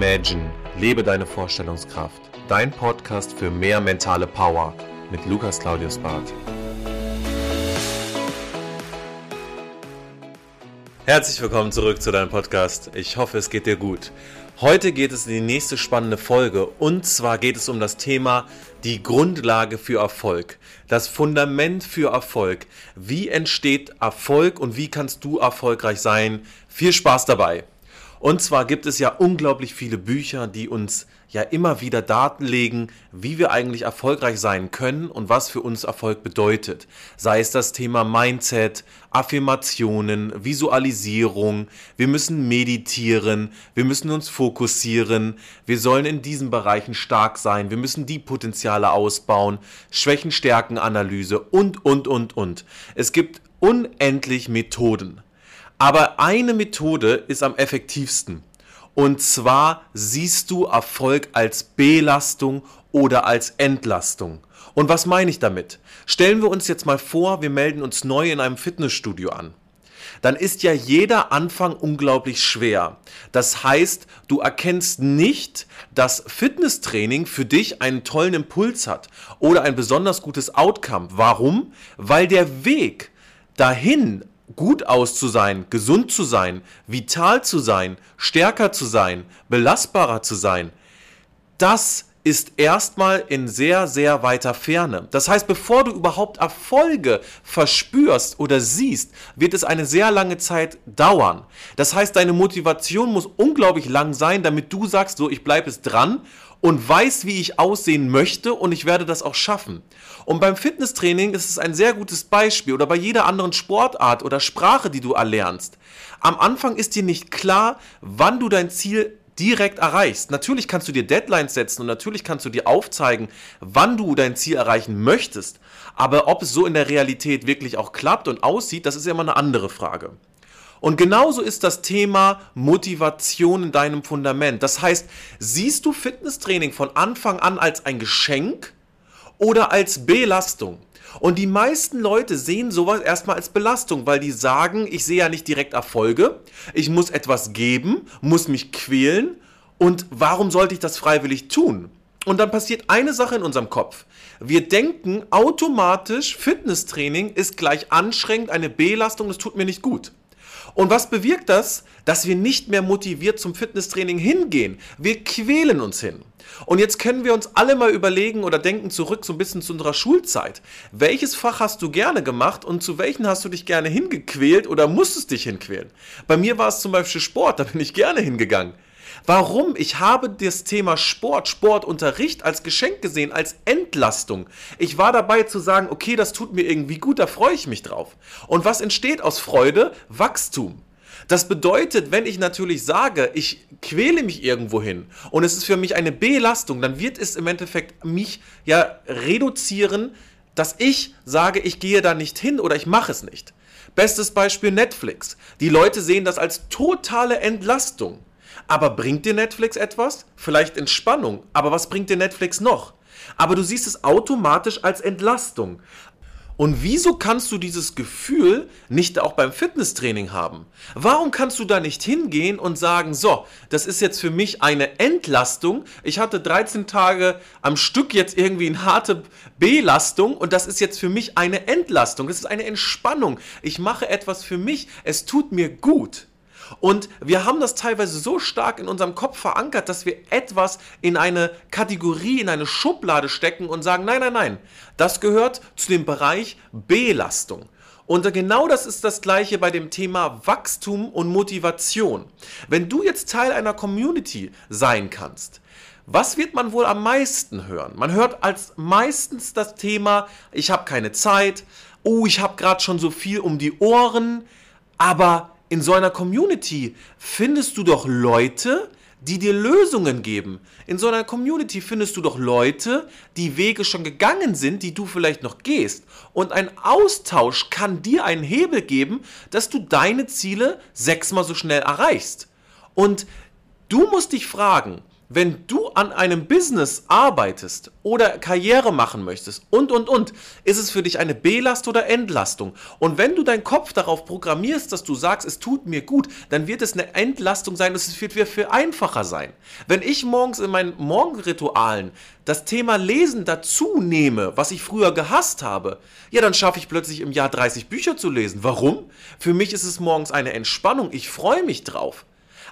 Imagine, lebe deine Vorstellungskraft. Dein Podcast für mehr mentale Power mit Lukas Claudius Barth. Herzlich willkommen zurück zu deinem Podcast. Ich hoffe, es geht dir gut. Heute geht es in die nächste spannende Folge und zwar geht es um das Thema die Grundlage für Erfolg, das Fundament für Erfolg. Wie entsteht Erfolg und wie kannst du erfolgreich sein? Viel Spaß dabei! Und zwar gibt es ja unglaublich viele Bücher, die uns ja immer wieder Daten legen, wie wir eigentlich erfolgreich sein können und was für uns Erfolg bedeutet. Sei es das Thema Mindset, Affirmationen, Visualisierung, wir müssen meditieren, wir müssen uns fokussieren, wir sollen in diesen Bereichen stark sein, wir müssen die Potenziale ausbauen, Schwächen-Stärken-Analyse und, und, und, und. Es gibt unendlich Methoden. Aber eine Methode ist am effektivsten. Und zwar siehst du Erfolg als Belastung oder als Entlastung. Und was meine ich damit? Stellen wir uns jetzt mal vor, wir melden uns neu in einem Fitnessstudio an. Dann ist ja jeder Anfang unglaublich schwer. Das heißt, du erkennst nicht, dass Fitnesstraining für dich einen tollen Impuls hat oder ein besonders gutes Outcome. Warum? Weil der Weg dahin gut aus zu sein, gesund zu sein, vital zu sein, stärker zu sein, belastbarer zu sein, das ist erstmal in sehr, sehr weiter Ferne. Das heißt, bevor du überhaupt Erfolge verspürst oder siehst, wird es eine sehr lange Zeit dauern. Das heißt, deine Motivation muss unglaublich lang sein, damit du sagst, so, ich bleibe es dran und weiß, wie ich aussehen möchte und ich werde das auch schaffen. Und beim Fitnesstraining ist es ein sehr gutes Beispiel oder bei jeder anderen Sportart oder Sprache, die du erlernst. Am Anfang ist dir nicht klar, wann du dein Ziel direkt erreichst. Natürlich kannst du dir Deadlines setzen und natürlich kannst du dir aufzeigen, wann du dein Ziel erreichen möchtest. Aber ob es so in der Realität wirklich auch klappt und aussieht, das ist ja immer eine andere Frage. Und genauso ist das Thema Motivation in deinem Fundament. Das heißt, siehst du Fitnesstraining von Anfang an als ein Geschenk oder als Belastung? Und die meisten Leute sehen sowas erstmal als Belastung, weil die sagen, ich sehe ja nicht direkt Erfolge, ich muss etwas geben, muss mich quälen und warum sollte ich das freiwillig tun? Und dann passiert eine Sache in unserem Kopf. Wir denken automatisch, Fitnesstraining ist gleich anstrengend, eine Belastung, das tut mir nicht gut. Und was bewirkt das? Dass wir nicht mehr motiviert zum Fitnesstraining hingehen. Wir quälen uns hin. Und jetzt können wir uns alle mal überlegen oder denken zurück so ein bisschen zu unserer Schulzeit. Welches Fach hast du gerne gemacht und zu welchen hast du dich gerne hingequält oder musstest dich hinquälen? Bei mir war es zum Beispiel Sport, da bin ich gerne hingegangen. Warum? Ich habe das Thema Sport, Sportunterricht als Geschenk gesehen, als Entlastung. Ich war dabei zu sagen, okay, das tut mir irgendwie gut, da freue ich mich drauf. Und was entsteht aus Freude? Wachstum. Das bedeutet, wenn ich natürlich sage, ich quäle mich irgendwo hin und es ist für mich eine Belastung, dann wird es im Endeffekt mich ja reduzieren, dass ich sage, ich gehe da nicht hin oder ich mache es nicht. Bestes Beispiel Netflix. Die Leute sehen das als totale Entlastung. Aber bringt dir Netflix etwas? Vielleicht Entspannung. Aber was bringt dir Netflix noch? Aber du siehst es automatisch als Entlastung. Und wieso kannst du dieses Gefühl nicht auch beim Fitnesstraining haben? Warum kannst du da nicht hingehen und sagen, so, das ist jetzt für mich eine Entlastung. Ich hatte 13 Tage am Stück jetzt irgendwie eine harte Belastung und das ist jetzt für mich eine Entlastung. Das ist eine Entspannung. Ich mache etwas für mich. Es tut mir gut. Und wir haben das teilweise so stark in unserem Kopf verankert, dass wir etwas in eine Kategorie, in eine Schublade stecken und sagen, nein, nein, nein, das gehört zu dem Bereich Belastung. Und genau das ist das gleiche bei dem Thema Wachstum und Motivation. Wenn du jetzt Teil einer Community sein kannst, was wird man wohl am meisten hören? Man hört als meistens das Thema, ich habe keine Zeit, oh, ich habe gerade schon so viel um die Ohren, aber in so einer Community findest du doch Leute, die dir Lösungen geben. In so einer Community findest du doch Leute, die Wege schon gegangen sind, die du vielleicht noch gehst. Und ein Austausch kann dir einen Hebel geben, dass du deine Ziele sechsmal so schnell erreichst. Und du musst dich fragen, wenn du an einem Business arbeitest oder Karriere machen möchtest und, und, und, ist es für dich eine Belast oder Entlastung. Und wenn du deinen Kopf darauf programmierst, dass du sagst, es tut mir gut, dann wird es eine Entlastung sein, es wird viel einfacher sein. Wenn ich morgens in meinen Morgenritualen das Thema Lesen dazu nehme, was ich früher gehasst habe, ja, dann schaffe ich plötzlich im Jahr 30 Bücher zu lesen. Warum? Für mich ist es morgens eine Entspannung. Ich freue mich drauf.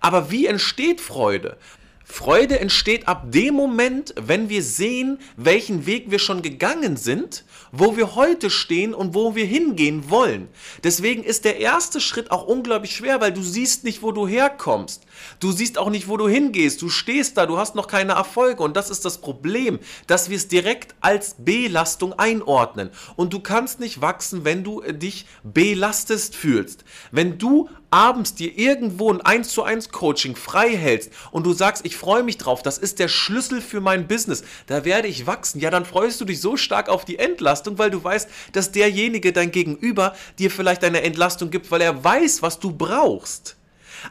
Aber wie entsteht Freude? Freude entsteht ab dem Moment, wenn wir sehen, welchen Weg wir schon gegangen sind, wo wir heute stehen und wo wir hingehen wollen. Deswegen ist der erste Schritt auch unglaublich schwer, weil du siehst nicht, wo du herkommst. Du siehst auch nicht, wo du hingehst. Du stehst da, du hast noch keine Erfolge und das ist das Problem, dass wir es direkt als Belastung einordnen. Und du kannst nicht wachsen, wenn du dich belastest fühlst. Wenn du abends dir irgendwo ein 1 zu 1 Coaching frei hältst und du sagst, ich freue mich drauf, das ist der Schlüssel für mein Business, da werde ich wachsen, ja, dann freust du dich so stark auf die Entlastung, weil du weißt, dass derjenige, dein Gegenüber, dir vielleicht eine Entlastung gibt, weil er weiß, was du brauchst.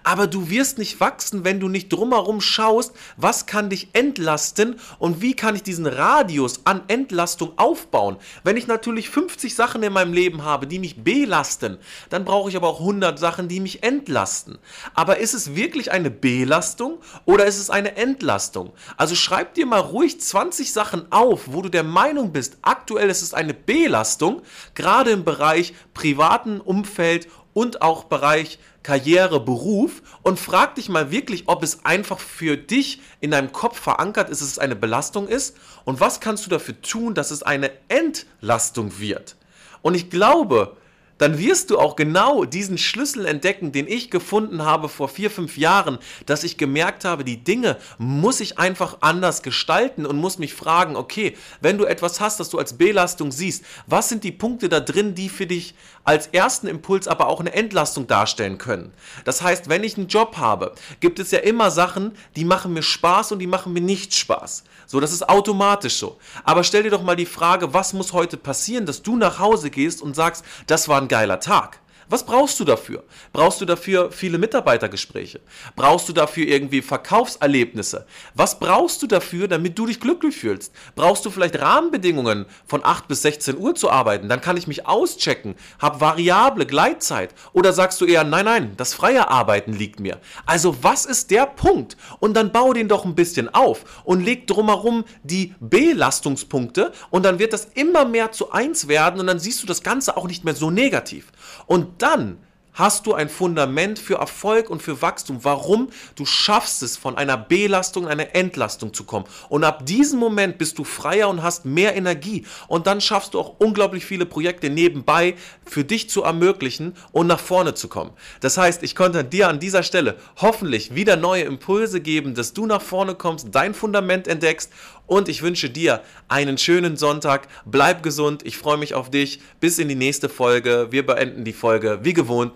Aber du wirst nicht wachsen, wenn du nicht drumherum schaust, was kann dich entlasten und wie kann ich diesen Radius an Entlastung aufbauen. Wenn ich natürlich 50 Sachen in meinem Leben habe, die mich belasten, dann brauche ich aber auch 100 Sachen, die mich entlasten. Aber ist es wirklich eine Belastung oder ist es eine Entlastung? Also schreib dir mal ruhig 20 Sachen auf, wo du der Meinung bist, aktuell ist es eine Belastung, gerade im Bereich privaten Umfeld und auch Bereich Karriere, Beruf und frag dich mal wirklich, ob es einfach für dich in deinem Kopf verankert ist, dass es eine Belastung ist und was kannst du dafür tun, dass es eine Entlastung wird. Und ich glaube, dann wirst du auch genau diesen Schlüssel entdecken, den ich gefunden habe vor vier, fünf Jahren, dass ich gemerkt habe, die Dinge muss ich einfach anders gestalten und muss mich fragen, okay, wenn du etwas hast, das du als Belastung siehst, was sind die Punkte da drin, die für dich als ersten Impuls aber auch eine Entlastung darstellen können. Das heißt, wenn ich einen Job habe, gibt es ja immer Sachen, die machen mir Spaß und die machen mir nicht Spaß. So, das ist automatisch so. Aber stell dir doch mal die Frage, was muss heute passieren, dass du nach Hause gehst und sagst, das war ein geiler Tag. Was brauchst du dafür? Brauchst du dafür viele Mitarbeitergespräche? Brauchst du dafür irgendwie Verkaufserlebnisse? Was brauchst du dafür, damit du dich glücklich fühlst? Brauchst du vielleicht Rahmenbedingungen von 8 bis 16 Uhr zu arbeiten? Dann kann ich mich auschecken, habe variable Gleitzeit. Oder sagst du eher, nein, nein, das freie Arbeiten liegt mir. Also was ist der Punkt? Und dann bau den doch ein bisschen auf und leg drumherum die Belastungspunkte und dann wird das immer mehr zu eins werden und dann siehst du das Ganze auch nicht mehr so negativ. Und dann hast du ein Fundament für Erfolg und für Wachstum. Warum? Du schaffst es, von einer Belastung in eine Entlastung zu kommen. Und ab diesem Moment bist du freier und hast mehr Energie. Und dann schaffst du auch unglaublich viele Projekte nebenbei für dich zu ermöglichen und nach vorne zu kommen. Das heißt, ich konnte dir an dieser Stelle hoffentlich wieder neue Impulse geben, dass du nach vorne kommst, dein Fundament entdeckst und ich wünsche dir einen schönen Sonntag. Bleib gesund. Ich freue mich auf dich. Bis in die nächste Folge. Wir beenden die Folge wie gewohnt